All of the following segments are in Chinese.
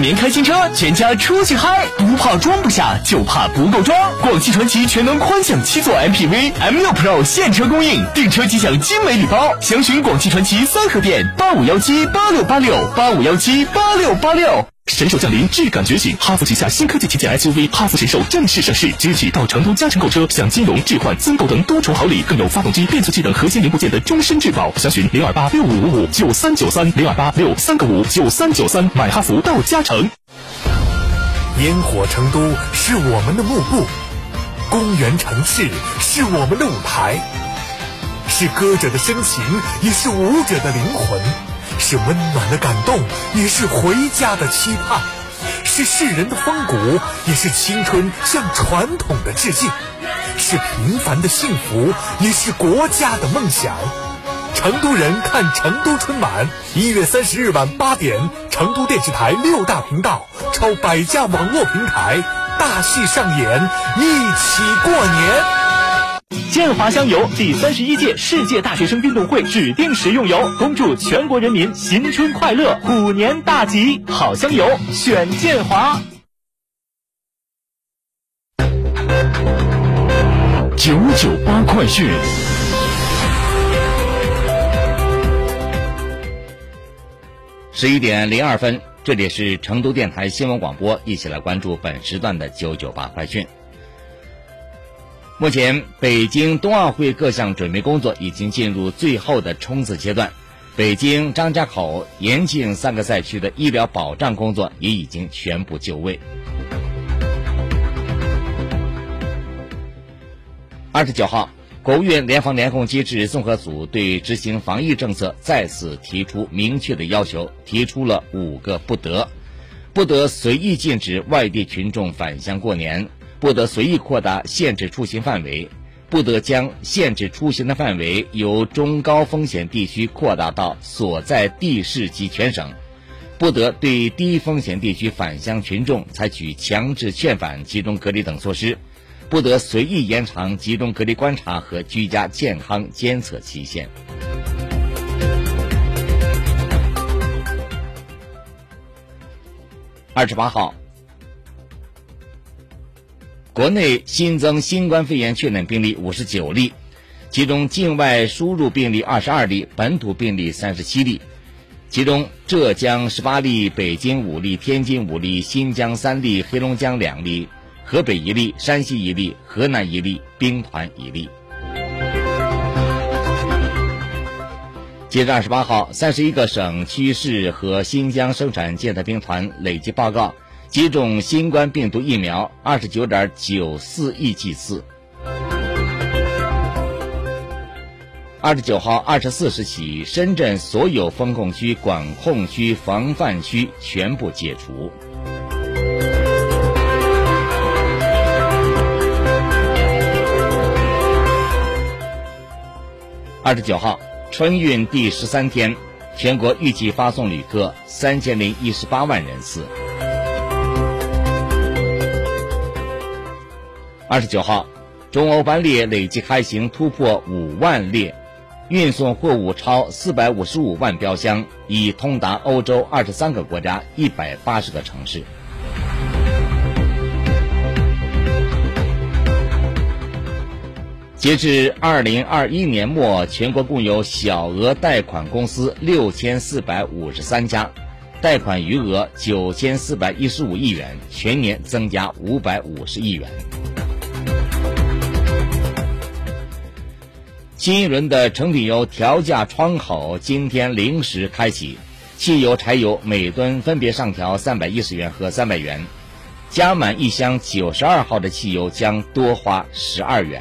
年开新车，全家出去嗨，不怕装不下，就怕不够装。广汽传祺全能宽享七座 MPV M6 Pro 现车供应，订车即享精美礼包。详询广汽传祺三河店八五幺七八六八六八五幺七八六八六。神兽降临，质感觉醒。哈弗旗下新科技旗舰 SUV 哈弗神兽正式上市，即日起到成都嘉诚购车，享金融、置换、增购等多重好礼，更有发动机、变速器等核心零部件的终身质保。详询零二八六五五五九三九三零二八六三个五九三九三，买哈弗到嘉诚。烟火成都是我们的幕布，公园城市是我们的舞台，是歌者的深情，也是舞者的灵魂。是温暖的感动，也是回家的期盼；是世人的风骨，也是青春向传统的致敬；是平凡的幸福，也是国家的梦想。成都人看成都春晚，一月三十日晚八点，成都电视台六大频道超百家网络平台，大戏上演，一起过年。建华香油第三十一届世界大学生运动会指定食用油，恭祝全国人民新春快乐，虎年大吉！好香油选建华。九九八快讯，十一点零二分，这里是成都电台新闻广播，一起来关注本时段的九九八快讯。目前，北京冬奥会各项准备工作已经进入最后的冲刺阶段。北京、张家口、延庆三个赛区的医疗保障工作也已经全部就位。二十九号，国务院联防联控机制综合组对执行防疫政策再次提出明确的要求，提出了五个不得：不得随意禁止外地群众返乡过年。不得随意扩大限制出行范围，不得将限制出行的范围由中高风险地区扩大到所在地市及全省，不得对低风险地区返乡群众采取强制劝返、集中隔离等措施，不得随意延长集中隔离观察和居家健康监测期限。二十八号。国内新增新冠肺炎确诊病例五十九例，其中境外输入病例二十二例，本土病例三十七例。其中浙江十八例，北京五例，天津五例，新疆三例，黑龙江两例，河北一例，山西一例，河南一例，兵团一例。截至二十八号，三十一个省区市和新疆生产建设兵团累计报告。接种新冠病毒疫苗二十九点九四亿剂次。二十九号二十四时起，深圳所有封控区、管控区、防范区全部解除。二十九号春运第十三天，全国预计发送旅客三千零一十八万人次。二十九号，中欧班列累计开行突破五万列，运送货物超四百五十五万标箱，已通达欧洲二十三个国家一百八十个城市。截至二零二一年末，全国共有小额贷款公司六千四百五十三家，贷款余额九千四百一十五亿元，全年增加五百五十亿元。新一轮的成品油调价窗口今天零时开启，汽油、柴油每吨分别上调三百一十元和三百元，加满一箱九十二号的汽油将多花十二元。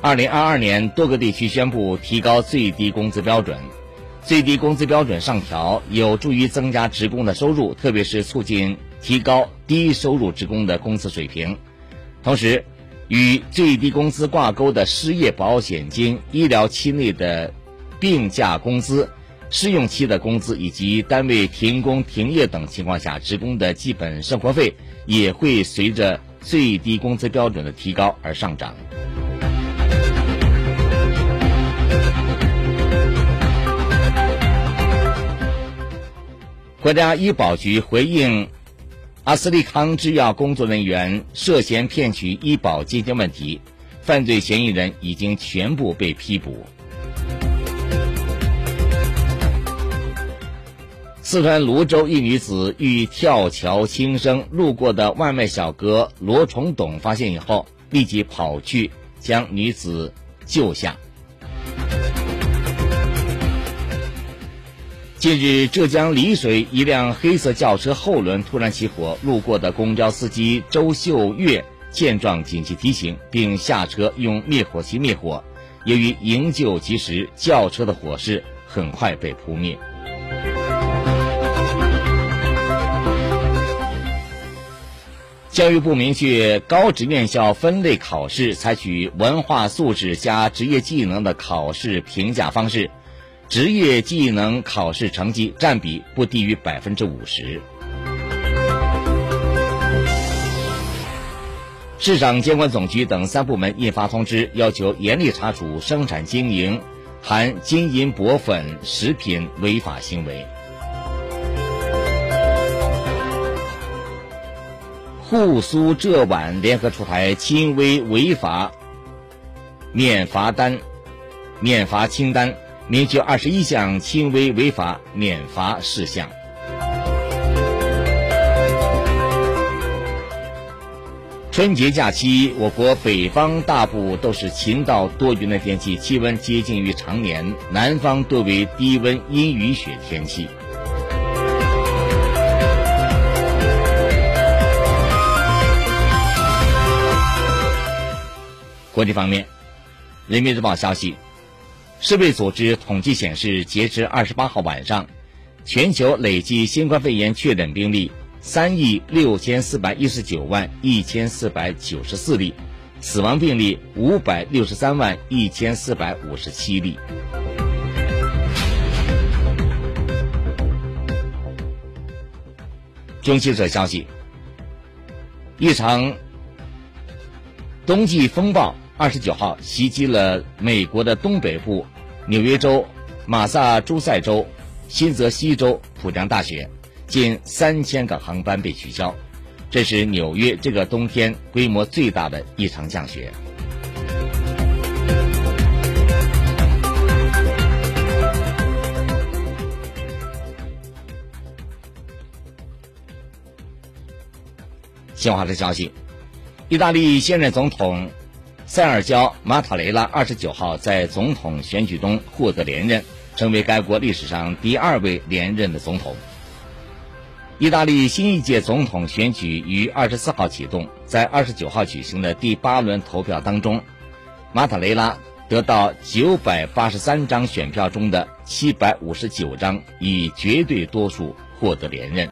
二零二二年，多个地区宣布提高最低工资标准。最低工资标准上调有助于增加职工的收入，特别是促进提高低收入职工的工资水平。同时，与最低工资挂钩的失业保险金、医疗期内的病假工资、试用期的工资以及单位停工停业等情况下职工的基本生活费，也会随着最低工资标准的提高而上涨。国家医保局回应阿斯利康制药工作人员涉嫌骗取医保基金问题，犯罪嫌疑人已经全部被批捕。四川泸州一女子欲跳桥轻生，路过的外卖小哥罗崇董发现以后，立即跑去将女子救下。近日，浙江丽水一辆黑色轿车后轮突然起火，路过的公交司机周秀月见状紧急提醒，并下车用灭火器灭火。由于营救及时，轿车的火势很快被扑灭。教育部明确，高职院校分类考试采取文化素质加职业技能的考试评价方式。职业技能考试成绩占比不低于百分之五十。市场监管总局等三部门印发通知，要求严厉查处生产经营含金银箔粉食品违法行为。沪苏浙皖联合出台轻微违法免罚单、免罚清单。明确二十一项轻微违法免罚事项。春节假期，我国北方大部都是晴到多云的天气，气温接近于常年；南方多为低温阴雨雪天气。国际方面，《人民日报》消息。世卫组织统计显示，截至二十八号晚上，全球累计新冠肺炎确诊病例三亿六千四百一十九万一千四百九十四例，死亡病例五百六十三万一千四百五十七例。中新社消息，一场冬季风暴。二十九号袭击了美国的东北部，纽约州、马萨诸塞州、新泽西州普江大学，近三千个航班被取消。这是纽约这个冬天规模最大的一场降雪。新华社消息，意大利现任总统。塞尔焦·马塔雷拉二十九号在总统选举中获得连任，成为该国历史上第二位连任的总统。意大利新一届总统选举于二十四号启动，在二十九号举行的第八轮投票当中，马塔雷拉得到九百八十三张选票中的七百五十九张，以绝对多数获得连任。